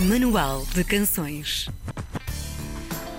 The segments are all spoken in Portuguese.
Manual de Canções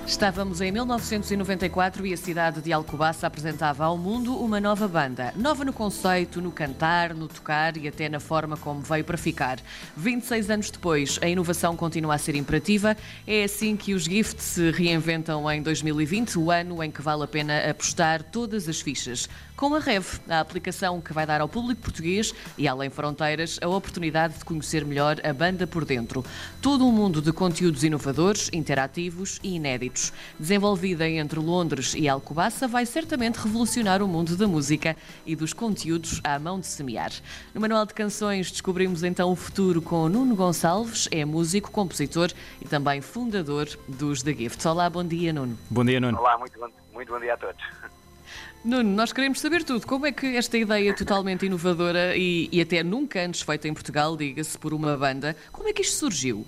Estávamos em 1994 e a cidade de Alcobaça apresentava ao mundo uma nova banda. Nova no conceito, no cantar, no tocar e até na forma como veio para ficar. 26 anos depois, a inovação continua a ser imperativa. É assim que os Gift se reinventam em 2020, o ano em que vale a pena apostar todas as fichas. Com a Rev, a aplicação que vai dar ao público português e além fronteiras a oportunidade de conhecer melhor a banda por dentro. Todo um mundo de conteúdos inovadores, interativos e inéditos. Desenvolvida entre Londres e Alcobaça, vai certamente revolucionar o mundo da música e dos conteúdos à mão de semear. No Manual de Canções descobrimos então o futuro com Nuno Gonçalves, é músico, compositor e também fundador dos The Gifts. Olá, bom dia, Nuno. Bom dia, Nuno. Olá, muito bom, muito bom dia a todos. Nuno, nós queremos saber tudo. Como é que esta ideia totalmente inovadora e, e até nunca antes feita em Portugal, diga-se, por uma banda, como é que isto surgiu?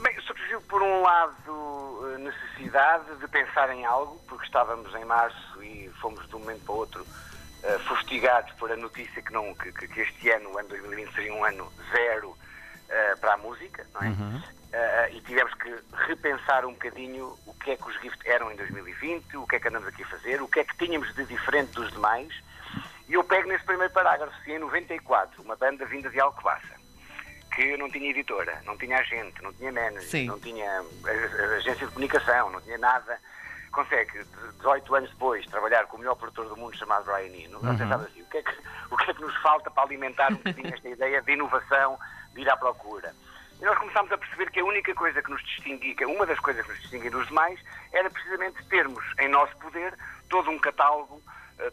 Bem, surgiu por um lado a necessidade de pensar em algo, porque estávamos em março e fomos de um momento para o outro uh, fustigados por a notícia que, não, que, que, este ano, o ano 2020, seria um ano zero uh, para a música, não é? Uhum. Uh, e tivemos que repensar um bocadinho o que é que os Gift eram em 2020, o que é que andamos aqui a fazer, o que é que tínhamos de diferente dos demais. E eu pego nesse primeiro parágrafo, se em 94, uma banda vinda de Alcobaça, que não tinha editora, não tinha agente, não tinha manager, Sim. não tinha agência de comunicação, não tinha nada, consegue, 18 anos depois, trabalhar com o melhor produtor do mundo chamado Brian Eno. Uhum. assim, o que, é que, o que é que nos falta para alimentar um bocadinho esta ideia de inovação, ir à procura? E nós começámos a perceber que a única coisa que nos distinguia, que uma das coisas que nos distinguia dos demais, era precisamente termos em nosso poder todo um catálogo,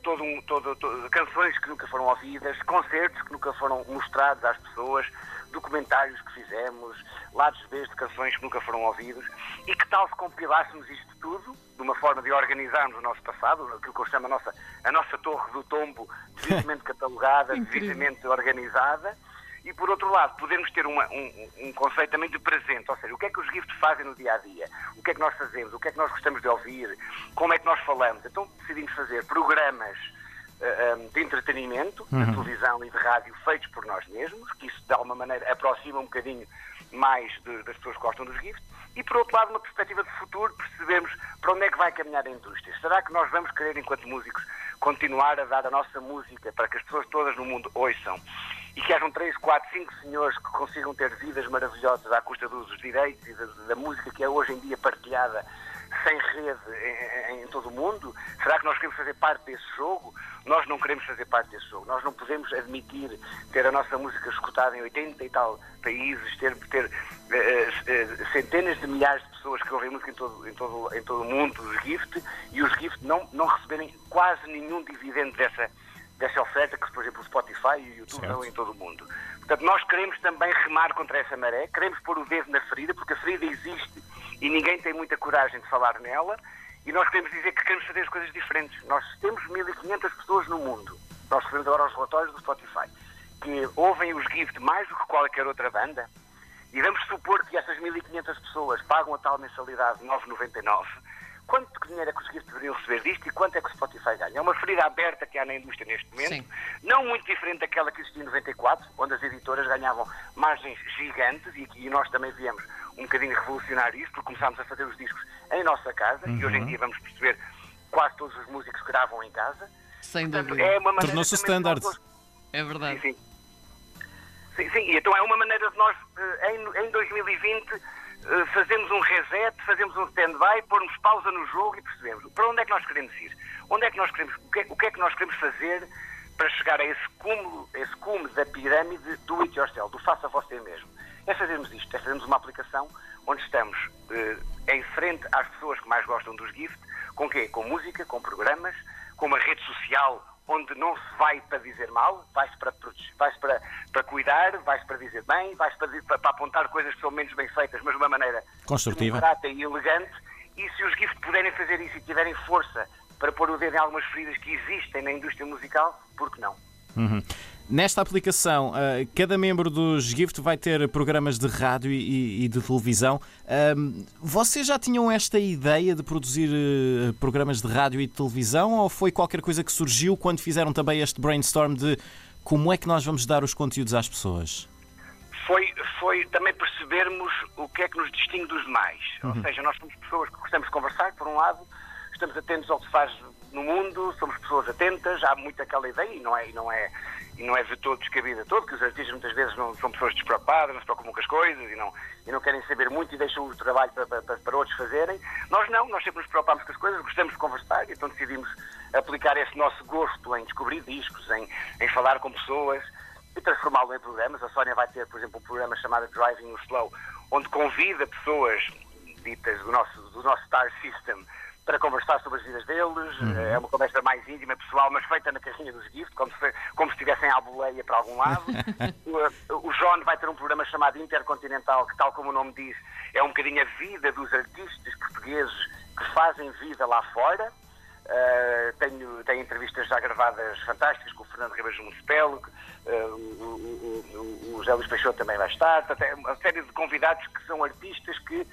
todo um, todo, todo, canções que nunca foram ouvidas, concertos que nunca foram mostrados às pessoas, documentários que fizemos, lados B de canções que nunca foram ouvidos, e que tal se compilássemos isto tudo, de uma forma de organizarmos o nosso passado, aquilo que eu chamo a nossa, a nossa torre do tombo, devidamente catalogada, devidamente organizada, e por outro lado, podemos ter uma, um, um, conceito também de presente, ou seja, o que é que os gift fazem no dia a dia, o que é que nós fazemos, o que é que nós gostamos de ouvir, como é que nós falamos. Então decidimos fazer programas uh, de entretenimento, uhum. de televisão e de rádio feitos por nós mesmos, que isso de alguma maneira aproxima um bocadinho mais de, das pessoas que gostam dos gift, e por outro lado, uma perspectiva de futuro, percebemos para onde é que vai caminhar a indústria. Será que nós vamos querer, enquanto músicos, continuar a dar a nossa música para que as pessoas todas no mundo ouçam? E que hajam três, quatro, cinco senhores que consigam ter vidas maravilhosas à custa dos direitos e da, da música que é hoje em dia partilhada sem rede em, em, todo o mundo? Será que nós queremos fazer parte desse jogo? Nós não queremos fazer parte desse jogo. Nós não podemos admitir ter a nossa música escutada em 80 e tal países, ter, ter uh, uh, centenas de milhares de pessoas que ouvem música em todo, em todo, em todo o mundo, os gift, e os gift não, não receberem quase nenhum dividendo dessa dessa oferta que, por exemplo, o Spotify e o YouTube dão em todo o mundo. Portanto, nós queremos também remar contra essa maré, queremos pôr o dedo na ferida, porque a ferida existe e ninguém tem muita coragem de falar nela, e nós queremos dizer que queremos fazer as coisas diferentes. Nós temos 1.500 pessoas no mundo, nós recebemos agora os relatórios do Spotify, que ouvem os GIFT mais do que qualquer outra banda, e vamos supor que essas 1.500 pessoas pagam a tal mensalidade de 9,99 quanto dinheiro é que os seguidores deveriam receber disto e quanto é que o Spotify ganha. É uma ferida aberta que há na indústria neste momento, Sim. não muito diferente daquela que existia em 94, onde as editoras ganhavam margens gigantes e, e nós também viemos um bocadinho revolucionar isso, porque começámos a fazer os discos em nossa casa uhum. e hoje em dia vamos perceber quase todos os músicos gravam em casa. Sem Portanto, dúvida. É uma maneira Tornou-se standard. É verdade. Sim, sim. Sim, sim, então é uma maneira de nós, eh, em, em 2020, eh, fazermos um reset, fazemos um stand-by, pormos pausa no jogo e percebemos para onde é que nós queremos ir, onde é que nós queremos, o que é, o que, é que nós queremos fazer para chegar a esse cúmulo, esse cume da pirâmide do it yourself, do faça você mesmo. É fazermos isto, é fazermos uma aplicação onde estamos eh, em frente às pessoas que mais gostam dos gift, com quê? Com música, com programas, com uma rede social onde não se vai para dizer mal, vai-se para, vai-se para, para cuidar, vai-se para dizer bem, vai-se para, para, para apontar coisas que são menos bem feitas, mas de uma maneira Construtiva. e elegante. E se os GIFT puderem fazer isso e tiverem força para pôr o dedo em algumas feridas que existem na indústria musical, por que não? Uhum. Nesta aplicação, ah, cada membro dos Gift vai ter programas de rádio e, de televisão. Vocês já tinham esta ideia de produzir eh, programas de rádio e de televisão ou foi qualquer coisa que surgiu quando fizeram também este brainstorm de como é que nós vamos dar os conteúdos às pessoas? foi, foi também percebermos o que é que nos distingue dos demais. Ou seja, nós somos pessoas que gostamos de conversar, por um lado, estamos atentos ao que se faz no mundo, somos pessoas atentas, há muito aquela ideia, e não é, e não é, e não é de todo descabida todo, que os artistas muitas vezes não são pessoas despreocupadas, não se preocupam com as coisas e não, e não querem saber muito e deixam o trabalho para, para, para outros fazerem. Nós não, nós sempre nos preocupamos com as coisas, gostamos de conversar, então decidimos aplicar esse nosso gosto em descobrir discos, em, em falar com pessoas e transformá-lo em programas. A Sónia vai ter, por exemplo, um programa chamado Driving Slow, onde convida pessoas ditas do nosso, do nosso Star System para conversar sobre as vidas deles. É uma conversa mais íntima, pessoal, mas feita na carrinha dos Gift, como se, como se estivessem à boleia para algum lado. o, o John vai ter um programa chamado Intercontinental, que, tal como o nome diz, é um bocadinho a vida dos artistas portugueses que fazem vida lá fora. Uh, tenho, tenho entrevistas já gravadas fantásticas com o Fernando Ribas Municipelo, uh, o, o, o, o José Luís Peixoto também vai estar, até uma série de convidados que são artistas que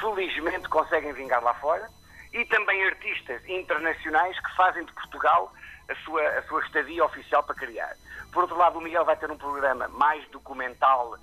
felizmente conseguem vingar lá fora e também artistas internacionais que fazem de Portugal a sua, a sua estadia oficial para criar. Por outro lado, o Miguel vai ter um programa mais documental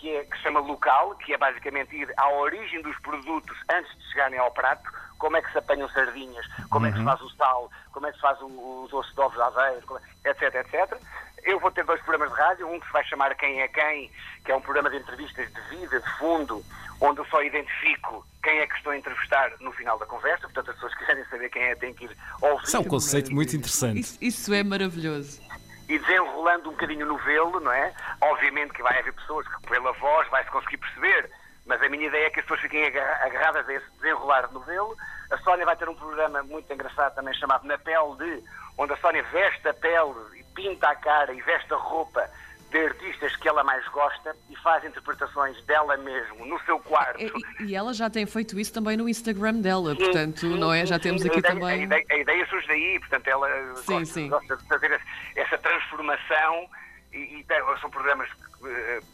que, é, que se chama Local, que é basicamente ir à origem dos produtos antes de chegarem ao prato, como é que se apanham sardinhas, como uhum. é que se faz o sal, como é que se faz o, o doce de ovos de aveiro, etc, etc. Eu vou ter dois programas de rádio, um que se vai chamar Quem é Quem, que é um programa de entrevistas de vida, de fundo, onde eu só identifico quem é que estou a entrevistar no final da conversa. Portanto, as pessoas que quiserem saber quem é têm que ir ouvir. Isso é um conceito muito interessante. Isso, isso é maravilhoso. E desenrolando um bocadinho o novelo, não é? Obviamente que vai haver pessoas que pela voz vai-se conseguir perceber, mas a minha ideia é que as pessoas fiquem agarradas a esse desenrolar de novelo. A Sónia vai ter um programa muito engraçado também chamado Na Pele de, onde a Sónia veste a pele e pinta a cara e veste a roupa de artistas que ela mais gosta e faz interpretações dela mesmo no seu quarto. E, e ela já tem feito isso também no Instagram dela, sim, portanto, sim, não é? Já temos sim, aqui a também. A ideia, a ideia, surge daí, portanto, ela gosta, gosta, de fazer essa transformação e, e são programas uh,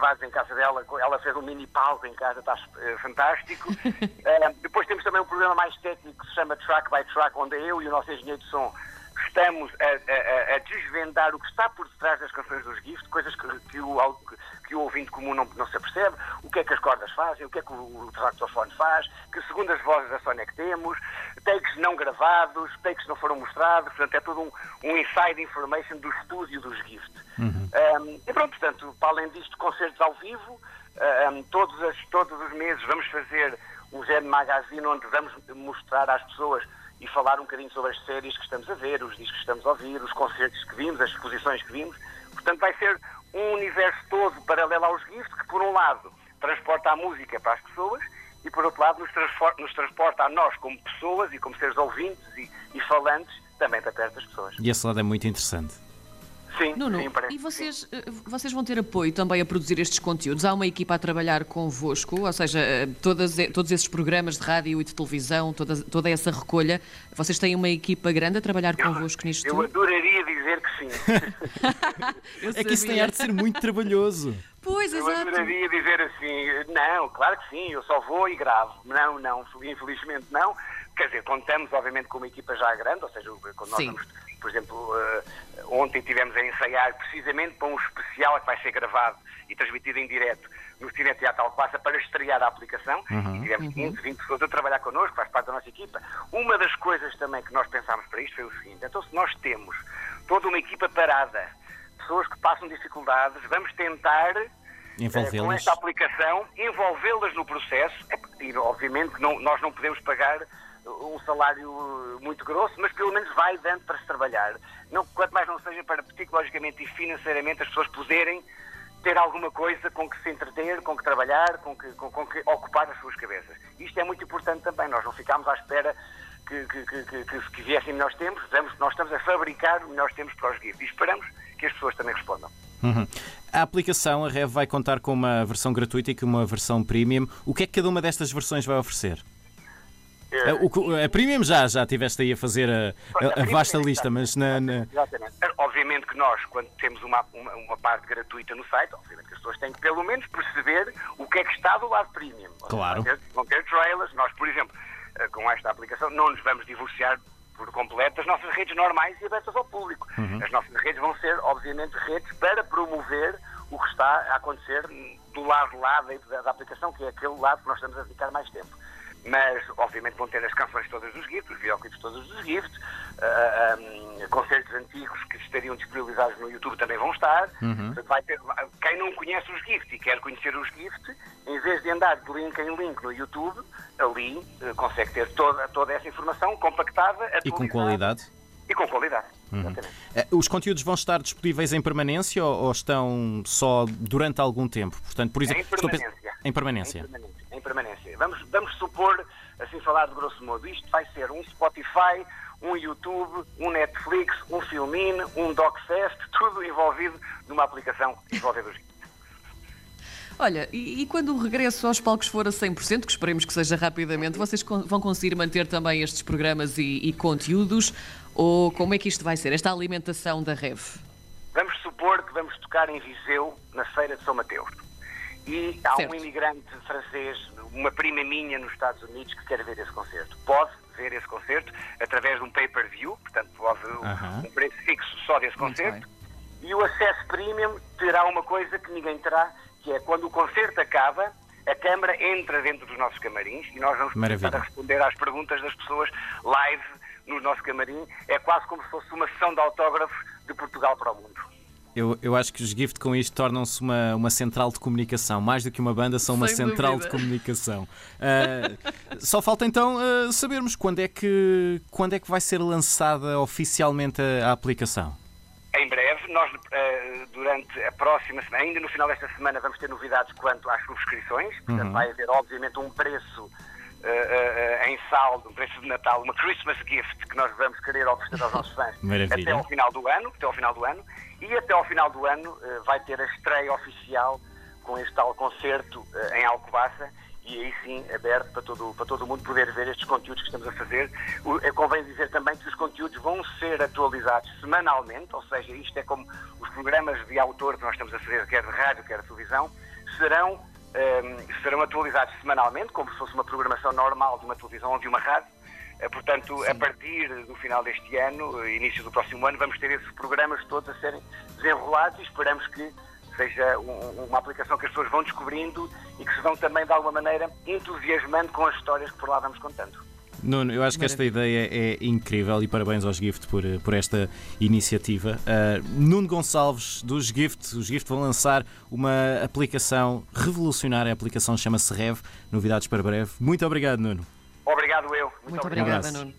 gravados em casa dela. Ela fez um mini palco em casa, está uh, fantástico. uh, depois temos também um programa mais técnico que se chama Track by Track, onde eu e o nosso engenheiro de som estamos a, a, a, desvendar o que está por detrás das canções dos Gift, coisas que, que, o, que o ouvinte comum não, não se apercebe, o que é que as cordas fazem, o que é que o, o tractofone faz, que segundo as vozes da que temos, takes não gravados, takes não foram mostrados, portanto é todo um, um inside information do estúdio dos Gift. Uhum. Um, e pronto, portanto, para além disto, concertos ao vivo, um, todos, as, todos os meses vamos fazer um Zen Magazine onde vamos mostrar às pessoas e falar um bocadinho sobre as séries que estamos a ver, os discos que estamos a ouvir, os concertos que vimos, as exposições que vimos. Portanto, vai ser um universo todo paralelo aos GIFT, que por um lado transporta a música para as pessoas e por outro lado nos transporta, nos transporta a nós como pessoas e como seres ouvintes e, e falantes também para perto das pessoas. E esse lado é muito interessante. Sim, Nuno, sim, parece, e vocês, sim. Eh, vocês vão ter apoio também a produzir estes conteúdos? Há uma equipa a trabalhar convosco, ou seja, eh, todas, todos esses programas de rádio e de televisão, toda, toda essa recolha, vocês têm uma equipa grande a trabalhar convosco nisto eu adoraria dizer que sim. é que isso tem arte de ser muito trabalhoso. Pois, eu exato. Adoraria dizer assim, não, claro que sim, eu só vou e gravo. Não, não, infelizmente não. Quer dizer, contamos obviamente com uma equipa já grande, ou seja, quando nós vamos por exemplo, uh, ontem tivemos a ensaiar precisamente para um especial que vai ser gravado e transmitido em direto no Cine Teatro Alcobaça para estrear a aplicação. Uhum. E tivemos uhum. 15, 20 pessoas a trabalhar connosco, faz parte da nossa equipa. Uma das coisas também que nós pensámos para isto foi o seguinte: então, se nós temos toda uma equipa parada, pessoas que passam dificuldades, vamos tentar. Uh, com esta aplicação, envolvê-las no processo, e obviamente que não, nós não podemos pagar um salário muito grosso, mas pelo menos vai dando para se trabalhar. Não, quanto mais não seja para psicologicamente e financeiramente as pessoas poderem ter alguma coisa com que se entreter, com que trabalhar, com que, com, com que ocupar as suas cabeças. Isto é muito importante também. Nós não ficamos à espera que, que, que, que, que viessem melhores tempos, nós estamos a fabricar melhores tempos para os guias e esperamos que as pessoas também respondam. Uhum. A aplicação, a Rev, vai contar com uma versão gratuita e com uma versão premium. O que é que cada uma destas versões vai oferecer? É, o, a Premium já, já estiveste aí a fazer a, a, a vasta lista, mas na, na. Obviamente que nós, quando temos uma, uma, uma, parte gratuita no site, obviamente que as pessoas têm que pelo menos perceber o que é que está do lado Premium. Claro. Vão ter, vão ter trailers. Nós, por exemplo, eh, com esta aplicação, não nos vamos divorciar por completo das nossas redes normais e abertas ao público. Uhum. As nossas redes vão ser, obviamente, redes para promover o que está a acontecer do lado lá da, da aplicação, que é aquele lado que nós estamos a dedicar mais tempo mas obviamente vão ter as canções todas dos Gift, os videoclipes todos dos Gift, uh, um, concertos antigos que estariam disponibilizados no YouTube também vão estar. Uhum. Vai ter, quem não conhece os Gift e quer conhecer os Gift, em vez de andar de link em link no YouTube, ali uh, consegue ter toda, toda essa informação compactada e com qualidade. E com qualidade. Uhum. Os conteúdos vão estar disponíveis em permanência ou, ou, estão só durante algum tempo? Portanto, por exemplo, em permanência. Em permanência. Em permanência. Em permanência. Vamos, vamos supor, assim falar de grosso modo, isto vai ser um Spotify, um YouTube, um Netflix, um Filmin, um DocFest, tudo envolvido numa aplicação envolvendo os Olha, e, e, quando o regresso aos palcos for a 100%, que esperemos que seja rapidamente, vocês vão conseguir manter também estes programas e, e conteúdos? Ou como é que isto vai ser, esta alimentação da REV? Vamos supor que vamos tocar em Viseu, na Feira de São Mateus. E há certo. um imigrante francês, uma prima minha nos Estados Unidos, que quer ver esse concerto. Pode ver esse concerto através de um pay-per-view, portanto, pode uh -huh. um preço fixo só desse concerto. E o acesso premium terá uma coisa que ninguém terá, que é quando o concerto acaba, a Câmara entra dentro dos nossos camarins e nós vamos começar a responder às perguntas das pessoas live no nosso camarim. É quase como se fosse uma sessão de autógrafos de Portugal para o mundo. Eu, eu acho que os Gift com isto tornam-se uma, uma central de comunicação. Mais do que uma banda, são uma Sem central dúvida. de comunicação. Uh, só falta então uh, sabermos quando é, que, quando é que vai ser lançada oficialmente a, a aplicação. Em breve, nós uh, durante a próxima semana, ainda no final desta semana, vamos ter novidades quanto às subscrições. Portanto, uhum. vai haver obviamente um preço Uh, uh, em saldo, um preço de Natal, uma Christmas gift que nós vamos querer oferecer aos nossos fãs até ao final do ano, até ao final do ano, e até ao final do ano uh, vai ter a estreia oficial com este tal concerto em Alcobaça e aí sim aberto para todo, para todo mundo poder ver estes conteúdos que estamos a fazer. O, é, convém dizer também que os conteúdos vão ser atualizados semanalmente, ou seja, isto é como os programas de autor que nós estamos a fazer, quer de rádio, quer de televisão, serão um, ehm, serão atualizados semanalmente, como se fosse uma programação normal de uma televisão ou de uma rádio. Uh, portanto, Sim. a partir do final deste ano, início do próximo ano, vamos ter esses programas todos a serem desenrolados e esperamos que seja um, uma aplicação que as pessoas vão descobrindo e que se vão também, de alguma maneira, entusiasmando com as histórias que por lá vamos contando. Nuno, eu acho que esta ideia é incrível e parabéns aos Gift por, por esta iniciativa. Uh, Nuno Gonçalves, dos Gift, os Gift vão lançar uma aplicação revolucionária, a aplicação chama-se Rev, novidades para breve. Muito obrigado, Nuno. Obrigado eu. Muito, Muito obrigado. obrigada, Nuno.